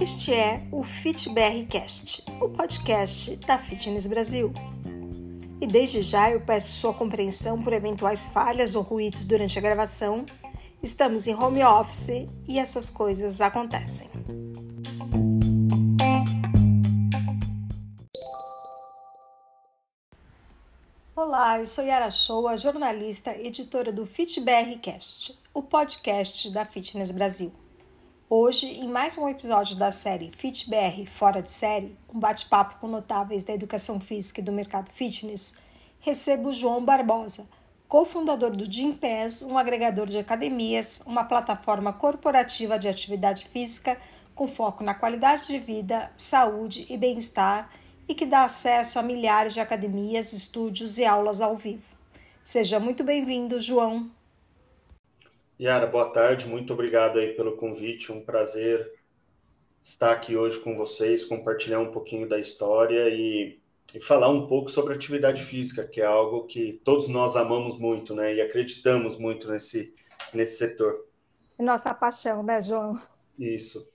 Este é o FitBRcast, o podcast da Fitness Brasil. E desde já eu peço sua compreensão por eventuais falhas ou ruídos durante a gravação. Estamos em home office e essas coisas acontecem. Olá, eu sou Yara Shoa, jornalista, editora do FitBRcast, o podcast da Fitness Brasil. Hoje, em mais um episódio da série FitBR Fora de Série, um bate-papo com notáveis da educação física e do mercado fitness, recebo João Barbosa, cofundador do Gympass, um agregador de academias, uma plataforma corporativa de atividade física com foco na qualidade de vida, saúde e bem-estar e que dá acesso a milhares de academias, estúdios e aulas ao vivo. Seja muito bem-vindo, João. Yara, boa tarde, muito obrigado aí pelo convite, um prazer estar aqui hoje com vocês, compartilhar um pouquinho da história e, e falar um pouco sobre atividade física, que é algo que todos nós amamos muito, né, e acreditamos muito nesse, nesse setor. Nossa paixão, né, João? Isso.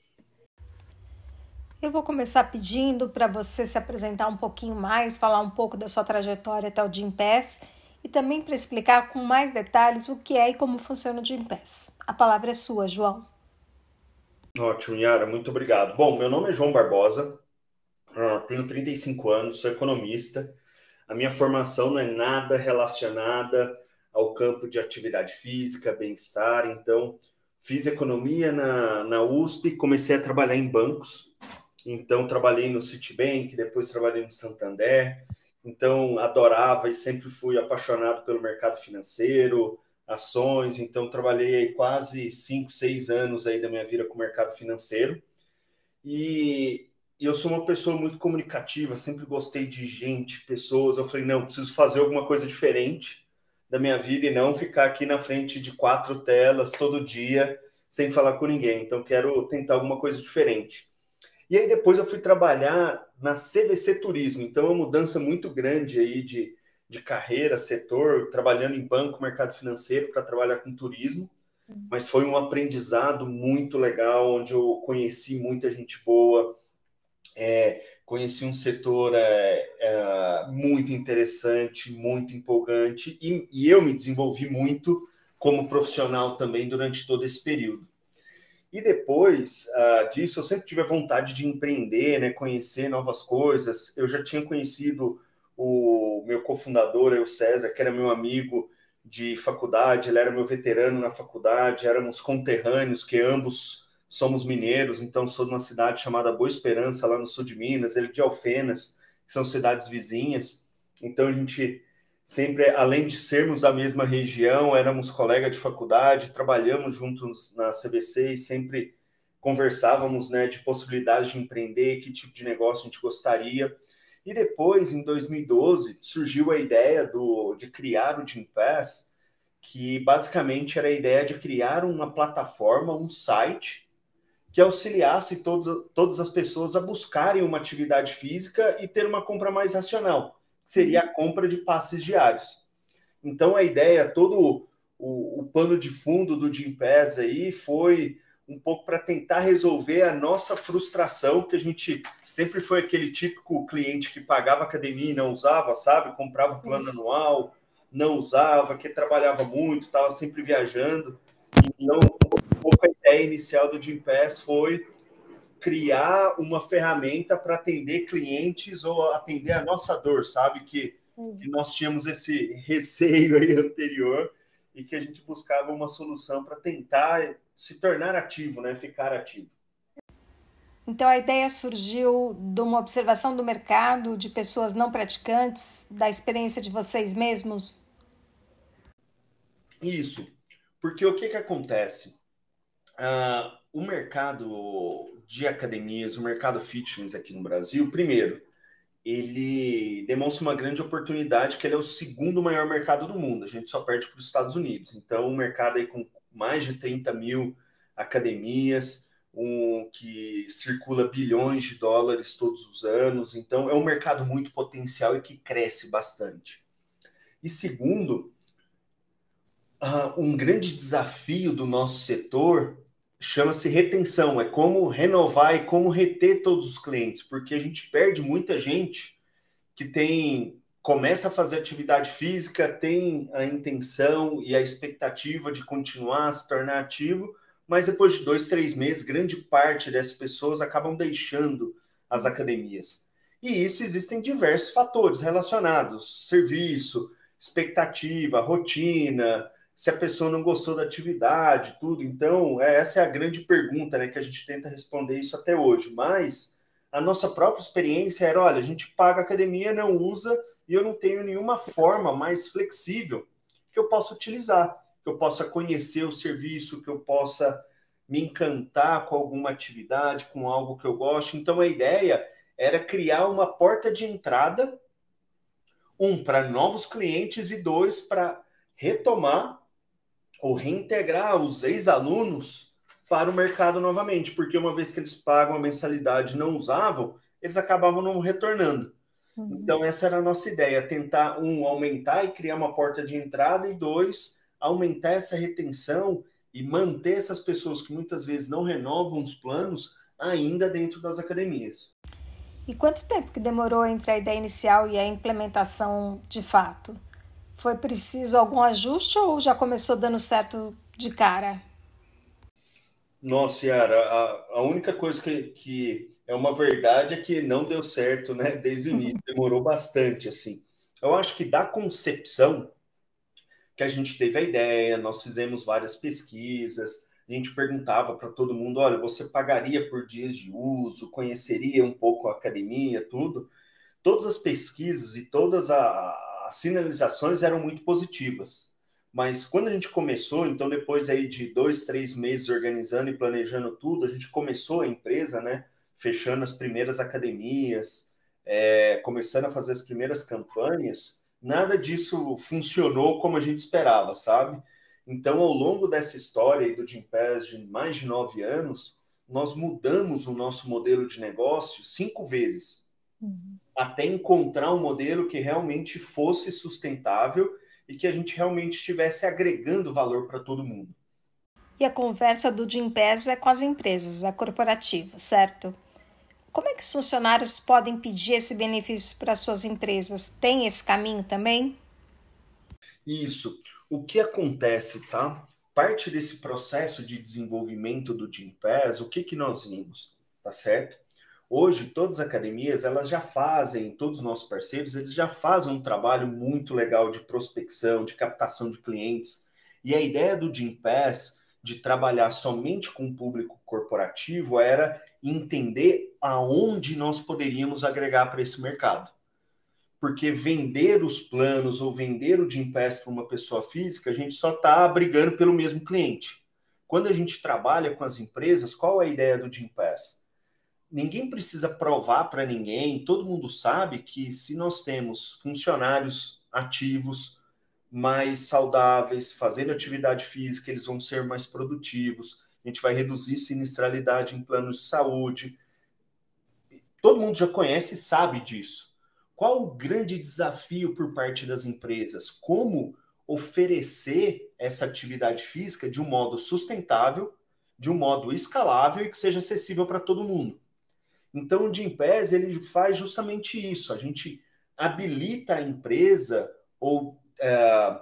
Eu vou começar pedindo para você se apresentar um pouquinho mais, falar um pouco da sua trajetória até o Gympass e também para explicar com mais detalhes o que é e como funciona o Gympass. A palavra é sua, João. Ótimo, Yara, muito obrigado. Bom, meu nome é João Barbosa, ah, tenho 35 anos, sou economista. A minha formação não é nada relacionada ao campo de atividade física, bem-estar, então fiz economia na, na USP, comecei a trabalhar em bancos, então trabalhei no Citibank, depois trabalhei no Santander, então adorava e sempre fui apaixonado pelo mercado financeiro, ações, então trabalhei quase cinco, seis anos aí da minha vida com o mercado financeiro. E eu sou uma pessoa muito comunicativa, sempre gostei de gente, pessoas. Eu falei, não, preciso fazer alguma coisa diferente da minha vida e não ficar aqui na frente de quatro telas todo dia sem falar com ninguém. Então quero tentar alguma coisa diferente. E aí depois eu fui trabalhar na CVC Turismo, então é uma mudança muito grande aí de, de carreira, setor, trabalhando em banco, mercado financeiro para trabalhar com turismo, mas foi um aprendizado muito legal, onde eu conheci muita gente boa, é, conheci um setor é, é, muito interessante, muito empolgante, e, e eu me desenvolvi muito como profissional também durante todo esse período. E depois uh, disso, eu sempre tive a vontade de empreender, né, conhecer novas coisas. Eu já tinha conhecido o meu cofundador, o César, que era meu amigo de faculdade, ele era meu veterano na faculdade, éramos conterrâneos, que ambos somos mineiros, então sou de uma cidade chamada Boa Esperança, lá no sul de Minas, ele de Alfenas, que são cidades vizinhas. Então a gente sempre, além de sermos da mesma região, éramos colegas de faculdade, trabalhamos juntos na CBC e sempre conversávamos né, de possibilidades de empreender, que tipo de negócio a gente gostaria. E depois, em 2012, surgiu a ideia do, de criar o Gympass, que basicamente era a ideia de criar uma plataforma, um site, que auxiliasse todos, todas as pessoas a buscarem uma atividade física e ter uma compra mais racional seria a compra de passes diários. Então a ideia, todo o, o pano de fundo do Jim Pass aí foi um pouco para tentar resolver a nossa frustração, que a gente sempre foi aquele típico cliente que pagava academia e não usava, sabe? Comprava o plano anual, não usava, que trabalhava muito, estava sempre viajando. Então, um pouco a ideia inicial do Jim Pass foi criar uma ferramenta para atender clientes ou atender a nossa dor, sabe? Que, que, nós tínhamos esse receio aí anterior e que a gente buscava uma solução para tentar se tornar ativo, né? Ficar ativo. Então a ideia surgiu de uma observação do mercado, de pessoas não praticantes, da experiência de vocês mesmos? Isso, porque o que, que acontece? Uh, o mercado de academias, o mercado fitness aqui no Brasil, primeiro, ele demonstra uma grande oportunidade que ele é o segundo maior mercado do mundo. A gente só perde para os Estados Unidos. Então, um mercado aí com mais de 30 mil academias, um que circula bilhões de dólares todos os anos. Então, é um mercado muito potencial e que cresce bastante. E segundo, uh, um grande desafio do nosso setor chama-se retenção, é como renovar e como reter todos os clientes, porque a gente perde muita gente que tem começa a fazer atividade física, tem a intenção e a expectativa de continuar a se tornar ativo, mas depois de dois, três meses, grande parte dessas pessoas acabam deixando as academias. E isso existem diversos fatores relacionados: serviço, expectativa, rotina, se a pessoa não gostou da atividade, tudo. Então, é, essa é a grande pergunta, né, que a gente tenta responder isso até hoje. Mas a nossa própria experiência era, olha, a gente paga a academia, não usa, e eu não tenho nenhuma forma mais flexível que eu possa utilizar, que eu possa conhecer o serviço, que eu possa me encantar com alguma atividade, com algo que eu gosto. Então, a ideia era criar uma porta de entrada, um, para novos clientes e dois, para retomar ou reintegrar os ex-alunos para o mercado novamente, porque uma vez que eles pagam a mensalidade e não usavam, eles acabavam não retornando. Uhum. Então, essa era a nossa ideia: tentar, um, aumentar e criar uma porta de entrada, e dois, aumentar essa retenção e manter essas pessoas que muitas vezes não renovam os planos ainda dentro das academias. E quanto tempo que demorou entre a ideia inicial e a implementação de fato? Foi preciso algum ajuste ou já começou dando certo de cara? Nossa, Yara, a, a única coisa que, que é uma verdade é que não deu certo, né? Desde o início, demorou bastante, assim. Eu acho que da concepção que a gente teve a ideia, nós fizemos várias pesquisas, a gente perguntava para todo mundo, olha, você pagaria por dias de uso, conheceria um pouco a academia, tudo. Todas as pesquisas e todas a, as sinalizações eram muito positivas. Mas quando a gente começou, então depois aí de dois, três meses organizando e planejando tudo, a gente começou a empresa, né? Fechando as primeiras academias, é, começando a fazer as primeiras campanhas, nada disso funcionou como a gente esperava, sabe? Então, ao longo dessa história aí do Gimpass de mais de nove anos, nós mudamos o nosso modelo de negócio cinco vezes. Uhum até encontrar um modelo que realmente fosse sustentável e que a gente realmente estivesse agregando valor para todo mundo. E a conversa do Gimpass é com as empresas, é corporativo, certo? Como é que os funcionários podem pedir esse benefício para suas empresas? Tem esse caminho também? Isso. O que acontece, tá? Parte desse processo de desenvolvimento do Gimpass, o que, que nós vimos, tá certo? Hoje, todas as academias, elas já fazem, todos os nossos parceiros, eles já fazem um trabalho muito legal de prospecção, de captação de clientes. E a ideia do Gympass de trabalhar somente com o público corporativo era entender aonde nós poderíamos agregar para esse mercado. Porque vender os planos ou vender o Gympass para uma pessoa física, a gente só está brigando pelo mesmo cliente. Quando a gente trabalha com as empresas, qual é a ideia do Gympass? Ninguém precisa provar para ninguém, todo mundo sabe que se nós temos funcionários ativos, mais saudáveis, fazendo atividade física, eles vão ser mais produtivos, a gente vai reduzir sinistralidade em planos de saúde. Todo mundo já conhece e sabe disso. Qual o grande desafio por parte das empresas? Como oferecer essa atividade física de um modo sustentável, de um modo escalável e que seja acessível para todo mundo? Então, o Gimpass, ele faz justamente isso. A gente habilita a empresa ou é,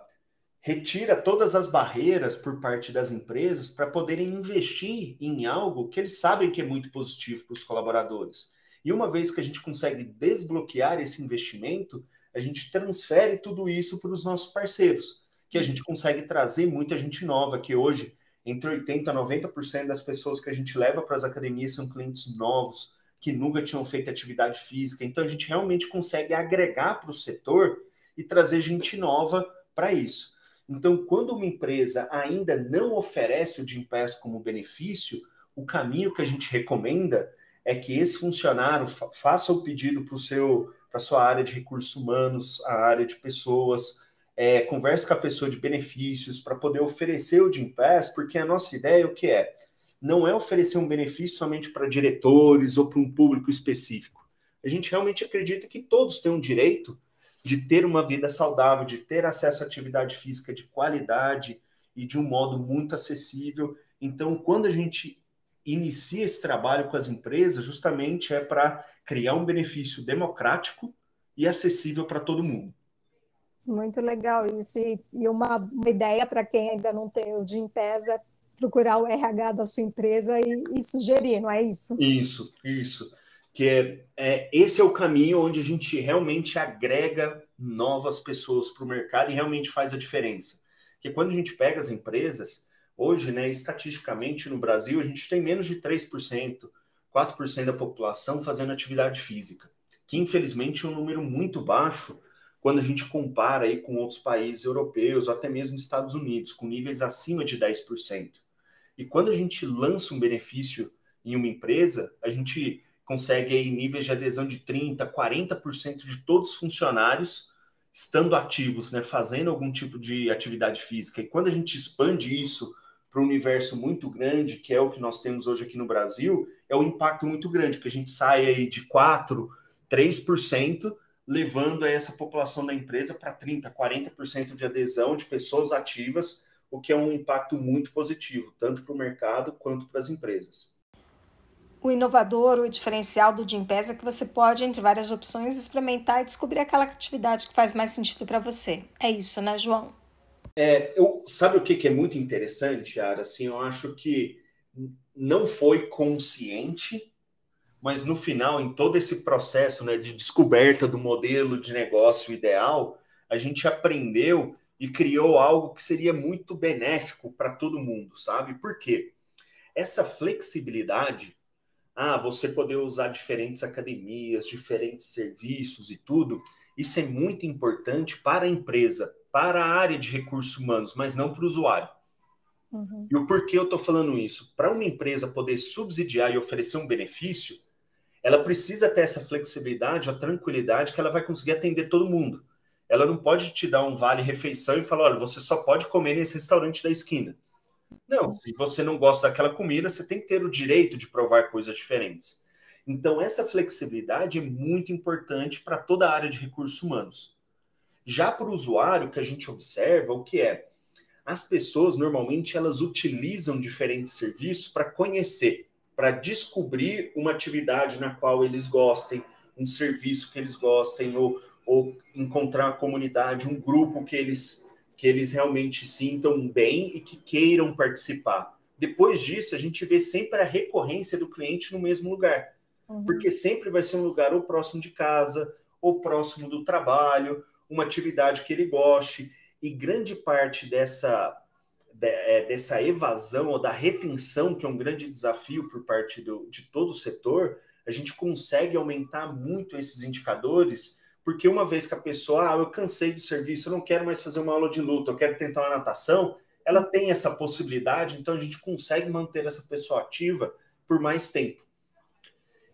retira todas as barreiras por parte das empresas para poderem investir em algo que eles sabem que é muito positivo para os colaboradores. E uma vez que a gente consegue desbloquear esse investimento, a gente transfere tudo isso para os nossos parceiros, que a gente consegue trazer muita gente nova, que hoje, entre 80% a 90% das pessoas que a gente leva para as academias são clientes novos, que nunca tinham feito atividade física. Então a gente realmente consegue agregar para o setor e trazer gente nova para isso. Então, quando uma empresa ainda não oferece o Gympass como benefício, o caminho que a gente recomenda é que esse funcionário fa faça o pedido para seu para sua área de recursos humanos, a área de pessoas, é, converse com a pessoa de benefícios para poder oferecer o Gympass, porque a nossa ideia o que é? Não é oferecer um benefício somente para diretores ou para um público específico. A gente realmente acredita que todos têm um direito de ter uma vida saudável, de ter acesso à atividade física de qualidade, e de um modo muito acessível. Então, quando a gente inicia esse trabalho com as empresas, justamente é para criar um benefício democrático e acessível para todo mundo. Muito legal isso. E uma, uma ideia para quem ainda não tem o Gimpass é procurar o RH da sua empresa e, e, sugerir, não é isso? Isso, isso. Que é, é, esse é o caminho onde a gente realmente agrega novas pessoas para o mercado e realmente faz a diferença. Porque quando a gente pega as empresas, hoje, né, estatisticamente no Brasil, a gente tem menos de 3%, 4% da população fazendo atividade física, que infelizmente é um número muito baixo quando a gente compara aí com outros países europeus, até mesmo Estados Unidos, com níveis acima de 10%. E quando a gente lança um benefício em uma empresa, a gente consegue aí níveis de adesão de 30%, 40% de todos os funcionários estando ativos, né, fazendo algum tipo de atividade física. E quando a gente expande isso para um universo muito grande, que é o que nós temos hoje aqui no Brasil, é um impacto muito grande, que a gente sai aí de 4%, 3%, levando essa população da empresa para 30%, 40% de adesão de pessoas ativas, o que é um impacto muito positivo, tanto para o mercado quanto para as empresas. O inovador, o diferencial do Gimpass é que você pode, entre várias opções, experimentar e descobrir aquela atividade que faz mais sentido para você. É isso, né, João? É, eu, sabe o que, que é muito interessante, Ara? Assim, eu acho que não foi consciente mas no final, em todo esse processo né, de descoberta do modelo de negócio ideal, a gente aprendeu e criou algo que seria muito benéfico para todo mundo, sabe? Por quê? Essa flexibilidade, ah, você poder usar diferentes academias, diferentes serviços e tudo, isso é muito importante para a empresa, para a área de recursos humanos, mas não para o usuário. Uhum. E o porquê eu estou falando isso? Para uma empresa poder subsidiar e oferecer um benefício, ela precisa ter essa flexibilidade, a tranquilidade que ela vai conseguir atender todo mundo. Ela não pode te dar um vale refeição e falar, olha, você só pode comer nesse restaurante da esquina. Não, se você não gosta daquela comida, você tem que ter o direito de provar coisas diferentes. Então, essa flexibilidade é muito importante para toda a área de recursos humanos. Já para o usuário, que a gente observa, o que é? As pessoas, normalmente, elas utilizam diferentes serviços para conhecer para descobrir uma atividade na qual eles gostem, um serviço que eles gostem, ou, ou encontrar uma comunidade, um grupo que eles, que eles realmente sintam bem e que queiram participar. Depois disso, a gente vê sempre a recorrência do cliente no mesmo lugar. Uhum. Porque sempre vai ser um lugar ou próximo de casa, ou próximo do trabalho, uma atividade que ele goste. E grande parte dessa é, dessa evasão ou da retenção, que é um grande desafio por parte do, de todo o setor, a gente consegue aumentar muito esses indicadores, porque uma vez que a pessoa, ah, eu cansei do serviço, eu não quero mais fazer uma aula de luta, eu quero tentar uma natação, ela tem essa possibilidade, então a gente consegue manter essa pessoa ativa por mais tempo.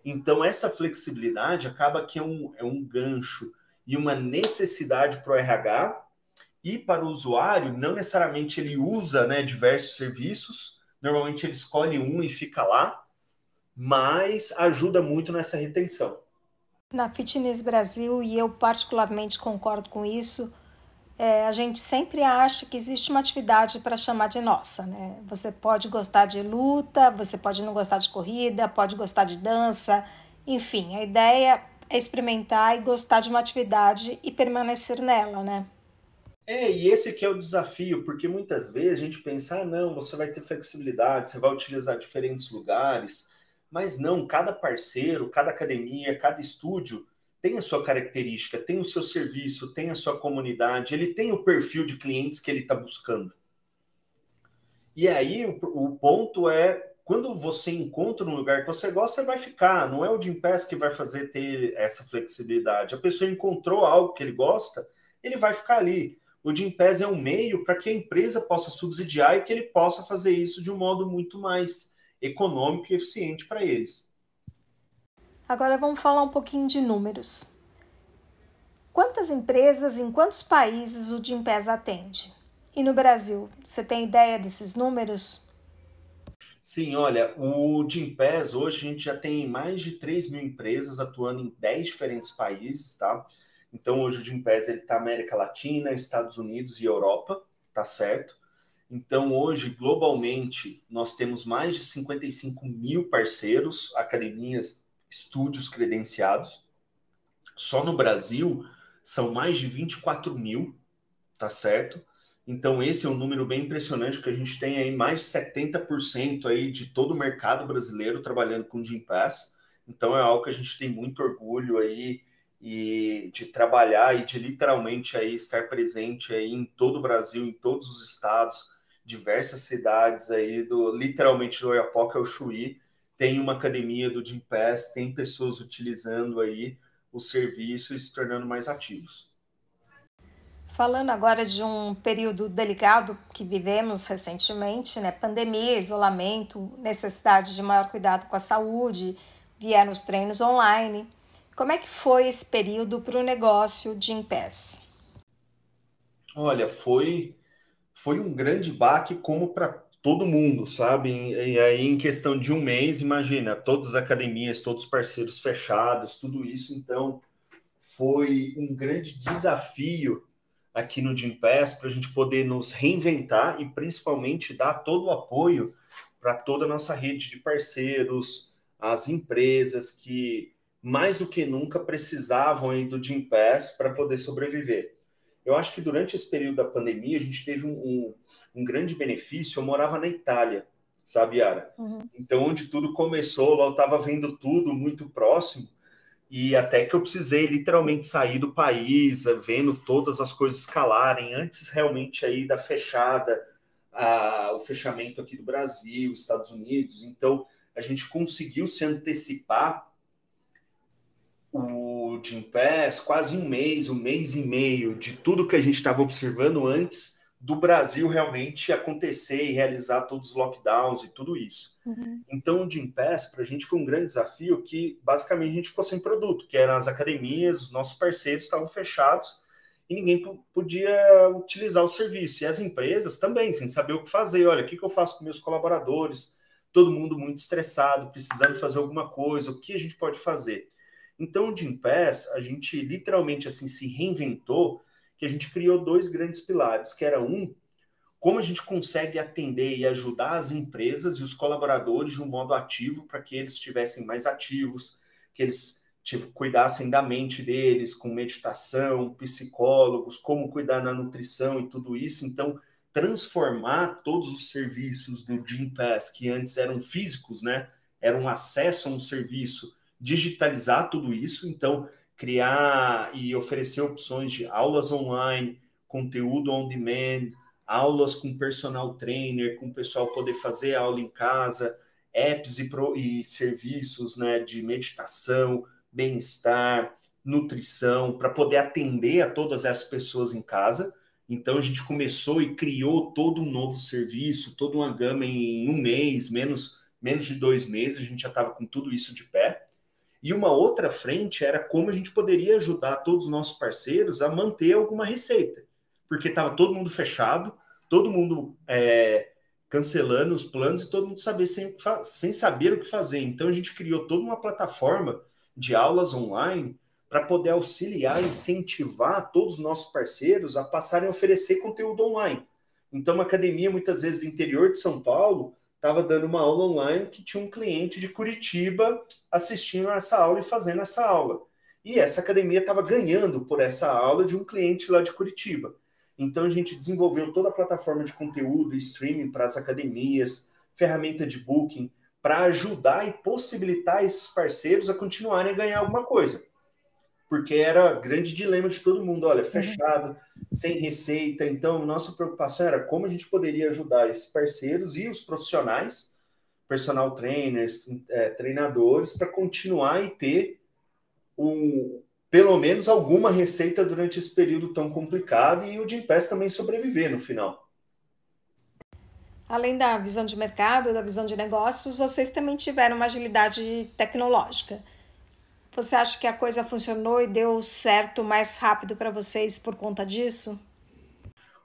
Então, essa flexibilidade acaba que é um, é um gancho e uma necessidade para o RH e para o usuário, não necessariamente ele usa né, diversos serviços, normalmente ele escolhe um e fica lá, mas ajuda muito nessa retenção. Na Fitness Brasil, e eu particularmente concordo com isso, é, a gente sempre acha que existe uma atividade para chamar de nossa. Né? Você pode gostar de luta, você pode não gostar de corrida, pode gostar de dança, enfim, a ideia é experimentar e gostar de uma atividade e permanecer nela, né? É, e esse que é o desafio, porque muitas vezes a gente pensa, ah, não, você vai ter flexibilidade, você vai utilizar diferentes lugares, mas não, cada parceiro, cada academia, cada estúdio tem a sua característica, tem o seu serviço, tem a sua comunidade, ele tem o perfil de clientes que ele está buscando. E aí o, o, ponto é quando você encontra um lugar que você gosta, você vai ficar. Não é o Jim Pass que vai fazer ter essa flexibilidade. A pessoa encontrou algo que ele gosta, ele vai ficar ali o Gimpass é um meio para que a empresa possa subsidiar e que ele possa fazer isso de um modo muito mais econômico e eficiente para eles. Agora vamos falar um pouquinho de números. Quantas empresas em quantos países o Gimpass atende? E no Brasil, você tem ideia desses números? Sim, olha, o Gimpass hoje a gente já tem mais de 3 mil empresas atuando em 10 diferentes países, tá? Então, hoje o Gimpass está América Latina, Estados Unidos e Europa, tá certo? Então, hoje, globalmente, nós temos mais de 55 mil parceiros, academias, estúdios credenciados. Só no Brasil, são mais de 24 mil, tá certo? Então, esse é um número bem impressionante, que a gente tem aí mais de 70% aí de todo o mercado brasileiro trabalhando com Gym Pass. Então, é algo que a gente tem muito orgulho aí e de trabalhar e de literalmente aí estar presente aí em todo o Brasil, em todos os estados, diversas cidades aí do literalmente do Oiapoque ao Chuí, tem uma academia do Gym Pass, tem pessoas utilizando aí o serviço e se tornando mais ativos. Falando agora de um período delicado que vivemos recentemente, né? Pandemia, isolamento, necessidade de maior cuidado com a saúde, vieram os treinos online. Como é que foi esse período para o negócio de Impass? Olha, foi foi um grande baque como para todo mundo, sabe? E aí em questão de um mês, imagina, todas as academias, todos os parceiros fechados, tudo isso, então foi um grande desafio aqui no Gympass para a gente poder nos reinventar e principalmente dar todo o apoio para toda a nossa rede de parceiros, as empresas que mais do que nunca precisavam aí do Gympass para poder sobreviver. Eu acho que durante esse período da pandemia a gente teve um, um, um grande benefício. Eu morava na Itália, sabe, Yara? Uhum. Então, onde tudo começou, lá eu estava vendo tudo muito próximo e até que eu precisei literalmente sair do país, vendo todas as coisas escalarem antes realmente aí da fechada, a, o fechamento aqui do Brasil, Estados Unidos. Então, a gente conseguiu se antecipar o Jim Pass quase um mês, um mês e meio de tudo que a gente estava observando antes do Brasil realmente acontecer e realizar todos os lockdowns e tudo isso. Uhum. Então, o Jim Pass para a gente foi um grande desafio que basicamente a gente ficou sem produto, que eram as academias, os nossos parceiros estavam fechados e ninguém podia utilizar o serviço. E as empresas também, sem saber o que fazer. Olha, o que eu faço com meus colaboradores? Todo mundo muito estressado, precisando fazer alguma coisa, o que a gente pode fazer? Então, o Jim Pass, a gente literalmente assim se reinventou, que a gente criou dois grandes pilares, que era um, como a gente consegue atender e ajudar as empresas e os colaboradores de um modo ativo para que eles estivessem mais ativos, que eles tipo, cuidassem da mente deles com meditação, psicólogos, como cuidar na nutrição e tudo isso. Então, transformar todos os serviços do Gym Pass, que antes eram físicos, né? Era um acesso a um serviço digitalizar tudo isso, então criar e oferecer opções de aulas online, conteúdo on demand, aulas com personal trainer, com o pessoal poder fazer aula em casa, apps e, pro, e serviços né, de meditação, bem-estar, nutrição, para poder atender a todas essas pessoas em casa. Então a gente começou e criou todo um novo serviço, toda uma gama em um mês, menos, menos de dois meses, a gente já estava com tudo isso de pé. E uma outra frente era como a gente poderia ajudar todos os nossos parceiros a manter alguma receita, porque estava todo mundo fechado, todo mundo é, cancelando os planos e todo mundo saber sem, sem saber o que fazer. Então a gente criou toda uma plataforma de aulas online para poder auxiliar incentivar todos os nossos parceiros a passarem a oferecer conteúdo online. Então, uma academia, muitas vezes, do interior de São Paulo, estava dando uma aula online que tinha um cliente de Curitiba assistindo essa aula e fazendo essa aula. E essa academia estava ganhando por essa aula de um cliente lá de Curitiba. Então a gente desenvolveu toda a plataforma de conteúdo e streaming para as academias, ferramenta de booking, para ajudar e possibilitar esses parceiros a continuarem a ganhar alguma coisa porque era grande dilema de todo mundo, olha, uhum. fechado, uhum. sem receita. Então, nossa preocupação era como a gente poderia ajudar esses parceiros e os profissionais, personal trainers, é, treinadores, para continuar e ter um, pelo menos alguma receita durante esse período tão complicado e o Gimpass também sobreviver no final. Além da visão de mercado, da visão de negócios, vocês também tiveram uma agilidade tecnológica. Você acha que a coisa funcionou e deu certo mais rápido para vocês por conta disso?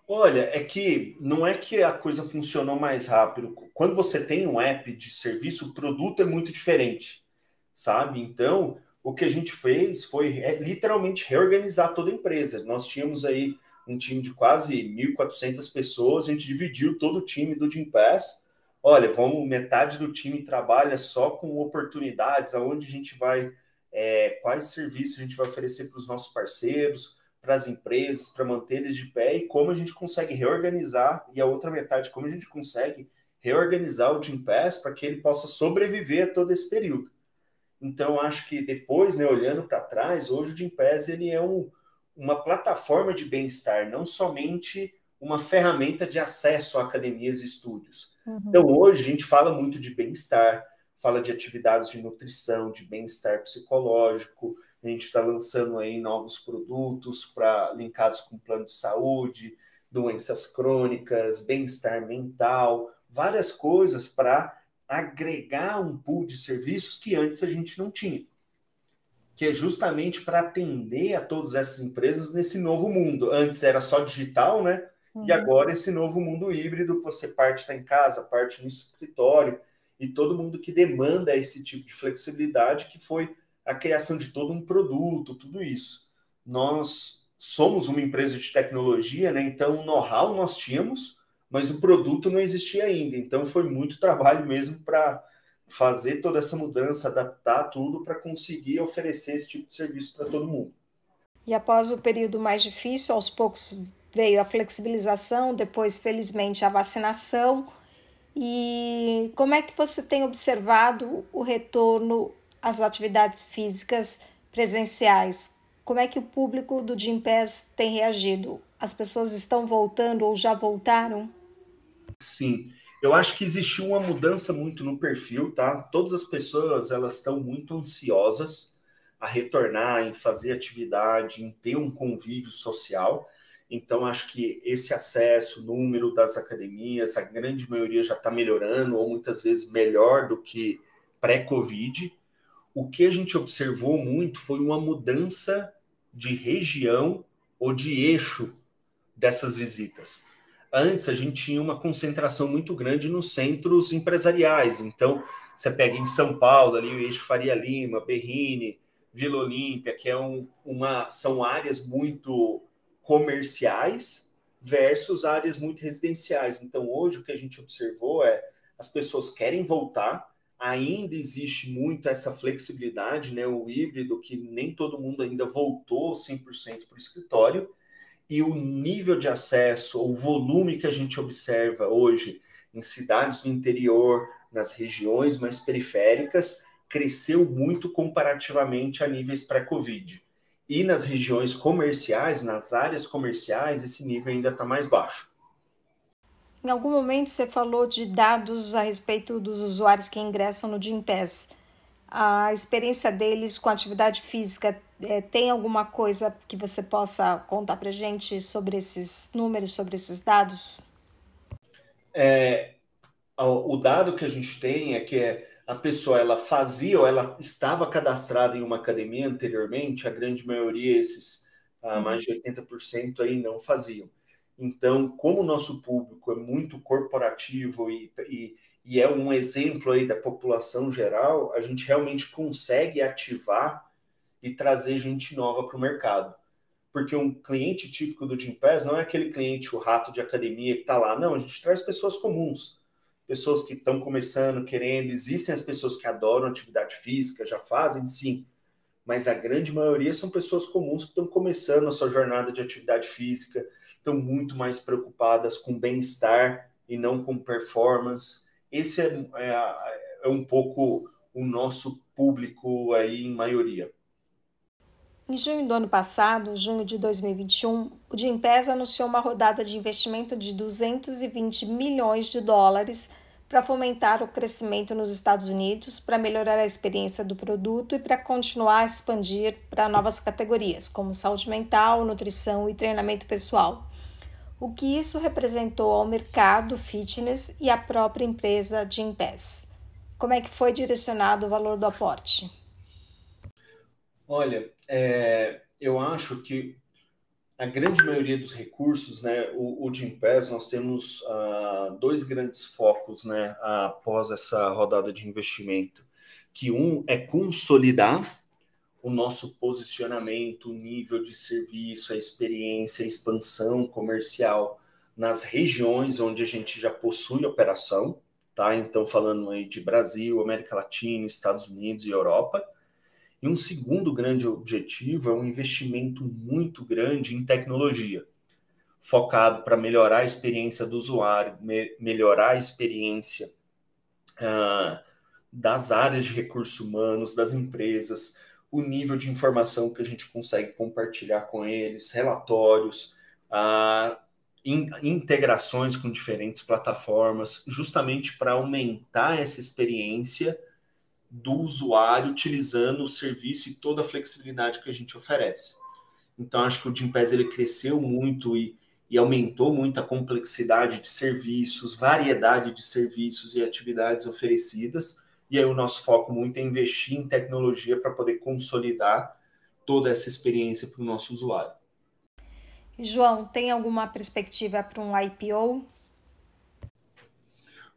Olha, é que não é que a coisa funcionou mais rápido. Quando você tem um app de serviço, o produto é muito diferente, sabe? Então, o que a gente fez foi é, literalmente reorganizar toda a empresa. Nós tínhamos aí um time de quase 1.400 pessoas, a gente dividiu todo o time do Gym Pass. Olha, vamos, metade do time trabalha só com oportunidades, aonde a gente vai, é, quais serviços a gente vai oferecer para os nossos parceiros, para as empresas, para manter eles de pé e como a gente consegue reorganizar, e a outra metade, como a gente consegue reorganizar o Gym Pass para que ele possa sobreviver a todo esse período. Então, acho que depois, né, olhando para trás, hoje o Gym Pass ele é um, uma plataforma de bem-estar, não somente uma ferramenta de acesso a academias e estúdios. Uhum. Então, hoje a gente fala muito de bem-estar, fala de atividades de nutrição, de bem-estar psicológico. A gente está lançando aí novos produtos para linkados com plano de saúde, doenças crônicas, bem-estar mental, várias coisas para agregar um pool de serviços que antes a gente não tinha. Que é justamente para atender a todas essas empresas nesse novo mundo. Antes era só digital, né? Uhum. E agora esse novo mundo híbrido, você parte está em casa, parte no escritório, e todo mundo que demanda esse tipo de flexibilidade, que foi a criação de todo um produto, tudo isso. Nós somos uma empresa de tecnologia, né? Então, know-how nós tínhamos, mas o produto não existia ainda. Então foi muito trabalho mesmo para fazer toda essa mudança, adaptar tudo para conseguir oferecer esse tipo de serviço para todo mundo. E após o período mais difícil, aos poucos veio a flexibilização, depois, felizmente, a vacinação. E como é que você tem observado o retorno às atividades físicas presenciais? Como é que o público do Gympass tem reagido? As pessoas estão voltando ou já voltaram? Sim, eu acho que existiu uma mudança muito no perfil, tá? Todas as pessoas elas estão muito ansiosas a retornar, em fazer atividade, em ter um convívio social. Então, acho que esse acesso, número das academias, a grande maioria já está melhorando, ou muitas vezes melhor do que pré-Covid. O que a gente observou muito foi uma mudança de região ou de eixo dessas visitas. Antes a gente tinha uma concentração muito grande nos centros empresariais. Então, você pega em São Paulo, ali o eixo Faria Lima, Berrine, Vila Olímpia, que é um, uma, são áreas muito comerciais versus áreas muito residenciais. Então, hoje o que a gente observou é as pessoas querem voltar, ainda existe muito essa flexibilidade, né, o híbrido, que nem todo mundo ainda voltou 100% para o escritório, e o nível de acesso, o volume que a gente observa hoje em cidades do interior, nas regiões mais periféricas, cresceu muito comparativamente a níveis pré-Covid. E nas regiões comerciais, nas áreas comerciais, esse nível ainda está mais baixo. Em algum momento você falou de dados a respeito dos usuários que ingressam no Gympass. A experiência deles com atividade física é, tem alguma coisa que você possa contar para gente sobre esses números, sobre esses dados? É, o dado que a gente tem é que a pessoa ela fazia ou ela estava cadastrada em uma academia anteriormente, a grande maioria, esses uhum. mais de 80% aí não faziam. Então, como o nosso público é muito corporativo e, e, e é um exemplo aí da população geral, a gente realmente consegue ativar e trazer gente nova para o mercado. Porque um cliente típico do Gympass não é aquele cliente, o rato de academia que está lá. Não, a gente traz pessoas comuns. Pessoas que estão começando, querendo. Existem as pessoas que adoram atividade física, já fazem, sim. Mas a grande maioria são pessoas comuns que estão começando a sua jornada de atividade física, estão muito mais preocupadas com bem-estar e não com performance. Esse é, é, é um pouco o nosso público aí em maioria. Em junho do ano passado, junho de 2021, o Gimpass anunciou uma rodada de investimento de 220 milhões de dólares para fomentar o crescimento nos Estados Unidos, para melhorar a experiência do produto e para continuar a expandir para novas categorias, como saúde mental, nutrição e treinamento pessoal. O que isso representou ao mercado fitness e à própria empresa Gympass? Como é que foi direcionado o valor do aporte? Olha, é, eu acho que a grande maioria dos recursos, né, o, o Gympass, nós temos uh, dois grandes focos, né, após essa rodada de investimento, que um é consolidar o nosso posicionamento, o nível de serviço, a experiência, a expansão comercial nas regiões onde a gente já possui operação, tá? Então, falando aí de Brasil, América Latina, Estados Unidos e Europa. E um segundo grande objetivo é um investimento muito grande em tecnologia, focado para melhorar a experiência do usuário, me melhorar a experiência uh, das áreas de recursos humanos, das empresas, o nível de informação que a gente consegue compartilhar com eles, relatórios, uh, in, integrações com diferentes plataformas, justamente para aumentar essa experiência do usuário utilizando o serviço e toda a flexibilidade que a gente oferece. Então, acho que o Gimpass ele cresceu muito e, e aumentou muito a complexidade de serviços, variedade de serviços e atividades oferecidas. E aí o nosso foco muito é investir em tecnologia para poder consolidar toda essa experiência para o nosso usuário. João, tem alguma perspectiva para um IPO?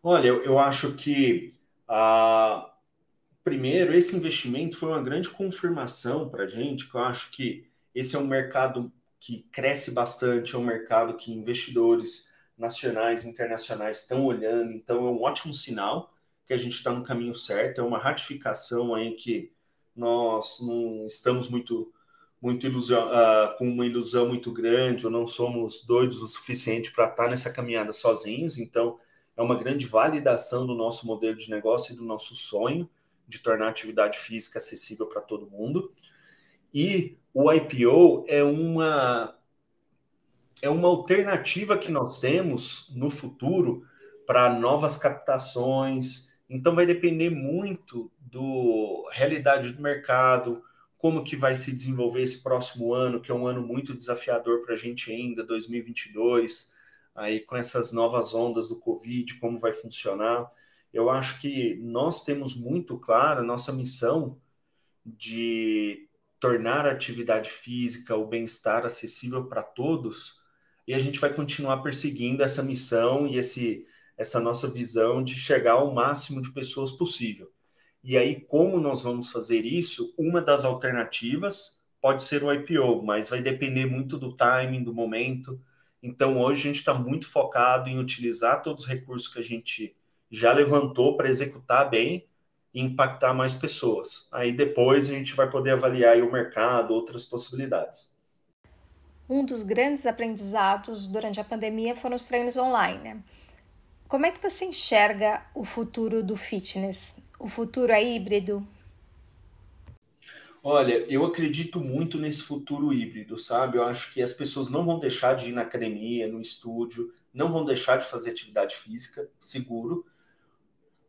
Olha, eu, eu acho que a primeiro, esse investimento foi uma grande confirmação para a gente, que eu acho que esse é um mercado que cresce bastante, é um mercado que investidores nacionais e internacionais estão olhando, então é um ótimo sinal que a gente está no caminho certo, é uma ratificação aí que nós não estamos muito muito ilusão, uh, com uma ilusão muito grande, ou não somos doidos o suficiente para estar tá nessa caminhada sozinhos, então é uma grande validação do nosso modelo de negócio e do nosso sonho de tornar a atividade física acessível para todo mundo. E o IPO é uma é uma alternativa que nós temos no futuro para novas captações. Então vai depender muito do realidade do mercado, como que vai se desenvolver esse próximo ano, que é um ano muito desafiador para a gente ainda, 2022, aí com essas novas ondas do Covid, como vai funcionar eu acho que nós temos muito claro a nossa missão de tornar a atividade física, o bem-estar acessível para todos, e a gente vai continuar perseguindo essa missão e esse, essa nossa visão de chegar ao máximo de pessoas possível. E aí, como nós vamos fazer isso? Uma das alternativas pode ser o IPO, mas vai depender muito do timing, do momento. Então, hoje a gente está muito focado em utilizar todos os recursos que a gente já levantou para executar bem e impactar mais pessoas. Aí depois a gente vai poder avaliar o mercado, outras possibilidades. Um dos grandes aprendizados durante a pandemia foram os treinos online. Como é que você enxerga o futuro do fitness? O futuro é híbrido? Olha, eu acredito muito nesse futuro híbrido, sabe? Eu acho que as pessoas não vão deixar de ir na academia, no estúdio, não vão deixar de fazer atividade física, seguro,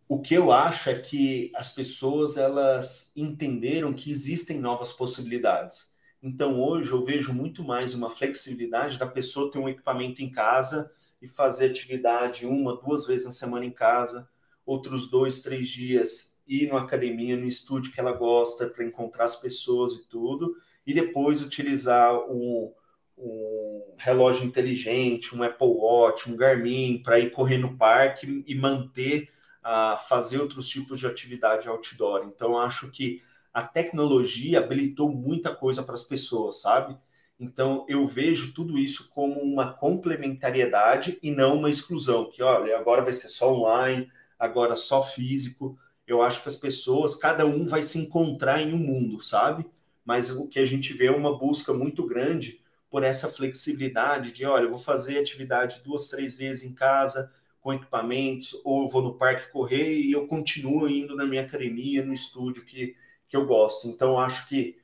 o que eu acho é que as pessoas elas entenderam que existem novas possibilidades. Então hoje eu vejo muito mais uma flexibilidade da pessoa ter um equipamento em casa e fazer atividade uma, duas vezes na semana em casa, outros dois, três dias ir na academia, no estúdio que ela gosta para encontrar as pessoas e tudo, e depois utilizar um, um relógio inteligente, um Apple Watch, um Garmin para ir correr no parque e manter a fazer outros tipos de atividade outdoor. Então, acho que a tecnologia habilitou muita coisa para as pessoas, sabe? Então, eu vejo tudo isso como uma complementariedade e não uma exclusão, que olha, agora vai ser só online, agora só físico. Eu acho que as pessoas, cada um vai se encontrar em um mundo, sabe? Mas o que a gente vê é uma busca muito grande por essa flexibilidade de, olha, eu vou fazer atividade duas, três vezes em casa, com equipamentos, ou vou no parque correr e eu continuo indo na minha academia, no estúdio que, que eu gosto. Então, acho que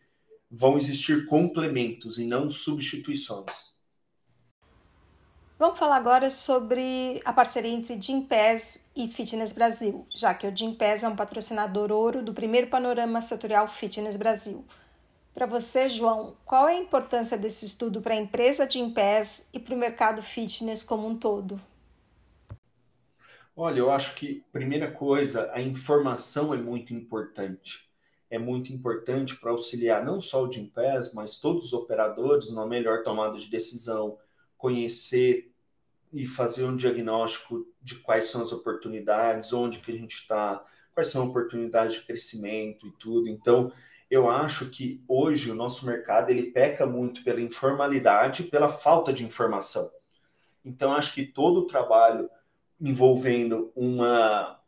vão existir complementos e não substituições. Vamos falar agora sobre a parceria entre Gympass e Fitness Brasil, já que o Gympass é um patrocinador ouro do primeiro panorama setorial Fitness Brasil. Para você, João, qual é a importância desse estudo para a empresa Gympass e para o mercado fitness como um todo? Olha, eu acho que, primeira coisa, a informação é muito importante. É muito importante para auxiliar não só o Gimpass, mas todos os operadores na melhor tomada de decisão, conhecer e fazer um diagnóstico de quais são as oportunidades, onde que a gente está, quais são oportunidades de crescimento e tudo. Então, eu acho que hoje o nosso mercado ele peca muito pela informalidade, pela falta de informação. Então, acho que todo o trabalho envolvendo uma,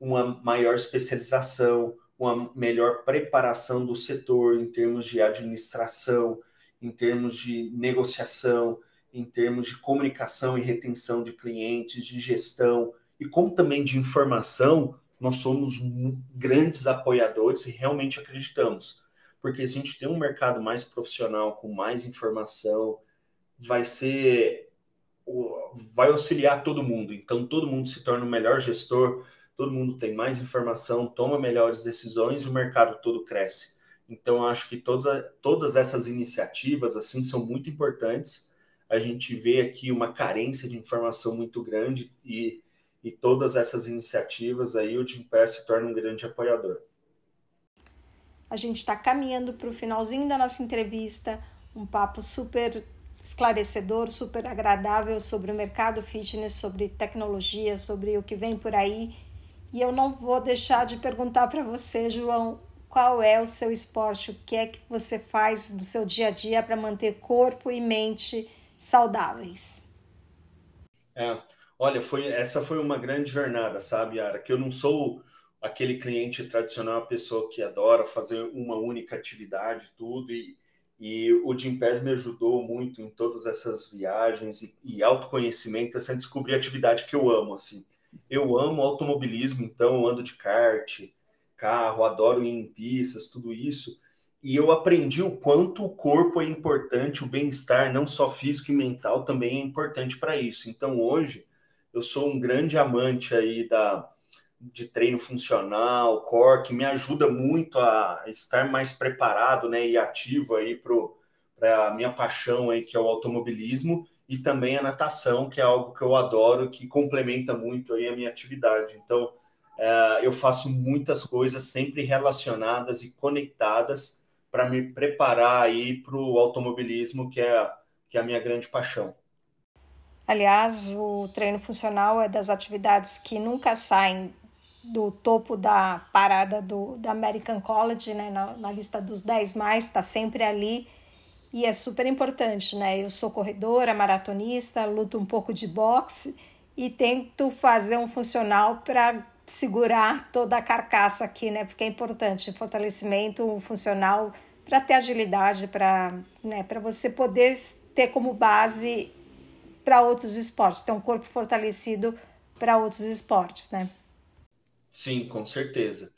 uma maior especialização, uma melhor preparação do setor em termos de administração, em termos de negociação, em termos de comunicação e retenção de clientes, de gestão e como também de informação, nós somos grandes apoiadores e realmente acreditamos. Porque se a gente tem um mercado mais profissional, com mais informação, vai ser. Vai auxiliar todo mundo. Então, todo mundo se torna um melhor gestor, todo mundo tem mais informação, toma melhores decisões e o mercado todo cresce. Então, acho que todas, todas essas iniciativas assim são muito importantes. A gente vê aqui uma carência de informação muito grande e e todas essas iniciativas aí o Gimpass se torna um grande apoiador. A gente está caminhando para o finalzinho da nossa entrevista, um papo super esclarecedor, super agradável sobre o mercado fitness, sobre tecnologia, sobre o que vem por aí. E eu não vou deixar de perguntar para você, João, qual é o seu esporte, o que é que você faz do seu dia a dia para manter corpo e mente saudáveis? É, Olha, foi essa foi uma grande jornada, sabe, Yara? Que eu não sou aquele cliente tradicional, a pessoa que adora fazer uma única atividade, tudo, e, e o Gympass me ajudou muito em todas essas viagens e, e autoconhecimento, assim, descobrir a atividade que eu amo, assim. Eu amo automobilismo, então ando de kart, carro, adoro ir em pistas, tudo isso. E eu aprendi o quanto o corpo é importante, o bem-estar, não só físico e mental, também é importante para isso. Então, hoje, eu sou um grande amante aí da, de treino funcional, core, que me ajuda muito a estar mais preparado né, e ativo aí para a minha paixão aí, que é o automobilismo, e também a natação, que é algo que eu adoro, que complementa muito aí a minha atividade. Então, é, eu faço muitas coisas sempre relacionadas e conectadas para me preparar aí para o automobilismo, que é, que é a minha grande paixão. Aliás, o treino funcional é das atividades que nunca saem do topo da parada do, da American College, né, na, na lista dos 10 mais, está sempre ali e é super importante, né? Eu sou corredora, maratonista, luto um pouco de boxe e tento fazer um funcional para segurar toda a carcaça aqui, né? Porque é importante, fortalecimento um funcional para ter agilidade, para né, você poder ter como base para outros esportes, ter um corpo fortalecido para outros esportes, né? Sim, com certeza.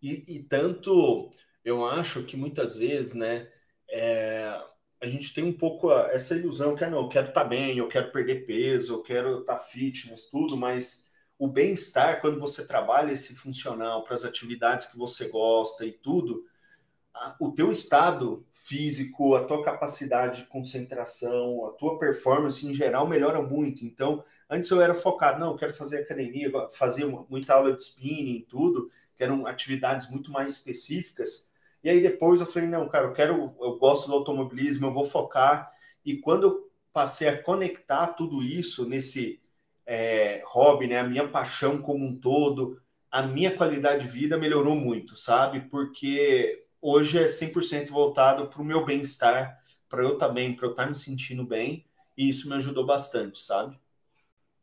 E, e, tanto eu acho que muitas vezes, né, é, a gente tem um pouco essa ilusão que ah, não, eu quero estar tá bem, eu quero perder peso, eu quero estar tá fitness, tudo, mas o bem-estar, quando você trabalha esse funcional para as atividades que você gosta e tudo, o teu estado físico, a tua capacidade de concentração, a tua performance em geral melhora muito. Então, antes eu era focado, não, eu quero fazer academia, fazer muita aula de spinning tudo, que eram atividades muito mais específicas. E aí depois eu falei, não, cara, eu quero, eu gosto do automobilismo, eu vou focar. E quando eu passei a conectar tudo isso nesse é, hobby, né, a minha paixão como um todo, a minha qualidade de vida melhorou muito, sabe? Porque hoje é 100% voltado para o meu bem-estar, para eu também, para eu estar me sentindo bem, e isso me ajudou bastante, sabe?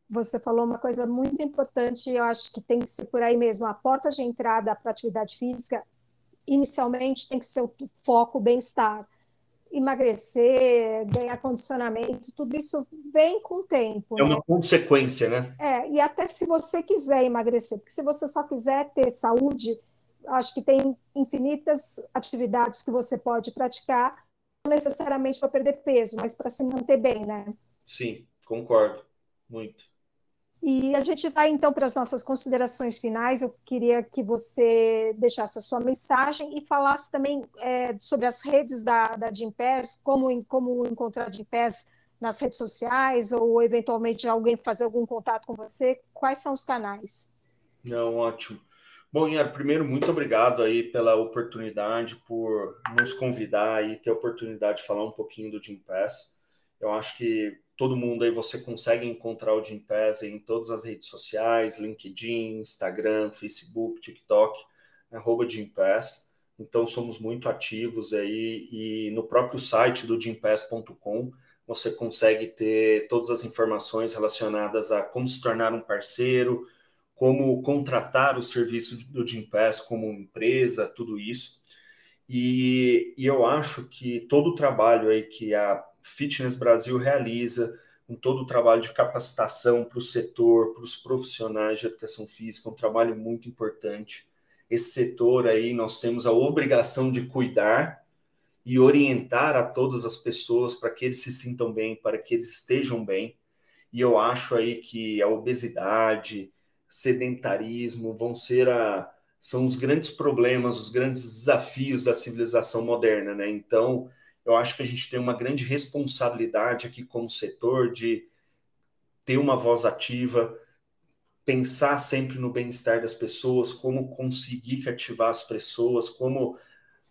Você falou uma coisa muito importante, eu acho que tem que ser por aí mesmo. A porta de entrada para atividade física, inicialmente, tem que ser o foco bem-estar. Emagrecer, ganhar condicionamento, tudo isso vem com o tempo. É uma né? consequência, né? É, e até se você quiser emagrecer, porque se você só quiser ter saúde, acho que tem infinitas atividades que você pode praticar, não necessariamente para perder peso, mas para se manter bem, né? Sim, concordo, muito. E a gente vai então para as nossas considerações finais. Eu queria que você deixasse a sua mensagem e falasse também é, sobre as redes da, da Gimpass, como, como encontrar a Gimpass nas redes sociais ou eventualmente alguém fazer algum contato com você. Quais são os canais? Não, ótimo. Bom, Iara, primeiro, muito obrigado aí pela oportunidade, por nos convidar e ter a oportunidade de falar um pouquinho do Gym Pass. Eu acho que todo mundo aí você consegue encontrar o Gym Pass em todas as redes sociais, LinkedIn, Instagram, Facebook, TikTok, arroba Gym Pass. então somos muito ativos aí e no próprio site do gympass.com você consegue ter todas as informações relacionadas a como se tornar um parceiro, como contratar o serviço do Gympass como empresa, tudo isso. E, e, eu acho que todo o trabalho aí que a Fitness Brasil realiza, com todo o trabalho de capacitação para o setor, para os profissionais de educação física, um trabalho muito importante. Esse setor aí nós temos a obrigação de cuidar e orientar a todas as pessoas para que eles se sintam bem, para que eles estejam bem. E eu acho aí que a obesidade, sedentarismo vão ser a são os grandes problemas, os grandes desafios da civilização moderna, né? Então, eu acho que a gente tem uma grande responsabilidade aqui como setor de ter uma voz ativa, pensar sempre no bem-estar das pessoas, como conseguir cativar as pessoas, como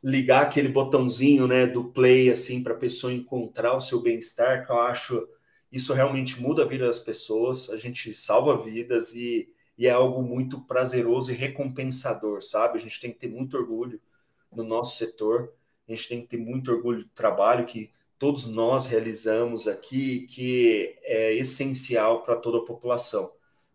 ligar aquele botãozinho, né, do play assim para a pessoa encontrar o seu bem-estar, que eu acho isso realmente muda a vida das pessoas, a gente salva vidas e, e é algo muito prazeroso e recompensador, sabe? A gente tem que ter muito orgulho no nosso setor, a gente tem que ter muito orgulho do trabalho que todos nós realizamos aqui, que é essencial para toda a população.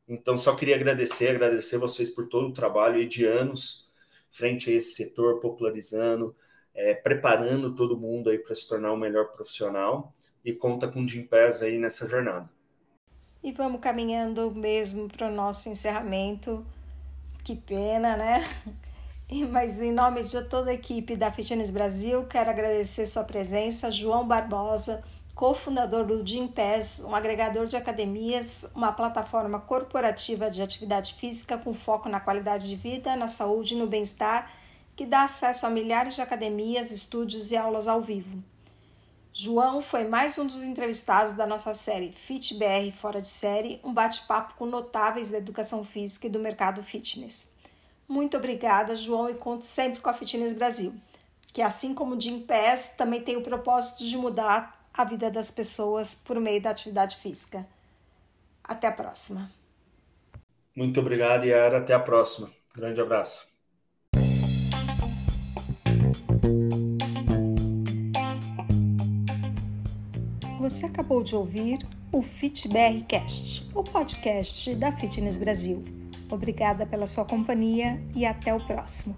Então, só queria agradecer, agradecer vocês por todo o trabalho de anos frente a esse setor, popularizando, é, preparando todo mundo aí para se tornar um melhor profissional e conta com o Jim Pés aí nessa jornada. E vamos caminhando mesmo para o nosso encerramento. Que pena, né? Mas em nome de toda a equipe da Fitness Brasil, quero agradecer sua presença, João Barbosa, cofundador do Gympass, um agregador de academias, uma plataforma corporativa de atividade física com foco na qualidade de vida, na saúde e no bem-estar, que dá acesso a milhares de academias, estúdios e aulas ao vivo. João foi mais um dos entrevistados da nossa série Fit BR Fora de Série, um bate-papo com notáveis da educação física e do mercado fitness. Muito obrigada, João, e conto sempre com a Fitness Brasil, que assim como o Jim Pass, também tem o propósito de mudar a vida das pessoas por meio da atividade física. Até a próxima. Muito obrigado, Yara. Até a próxima. Grande abraço. Você acabou de ouvir o FitBRcast, o podcast da Fitness Brasil. Obrigada pela sua companhia e até o próximo.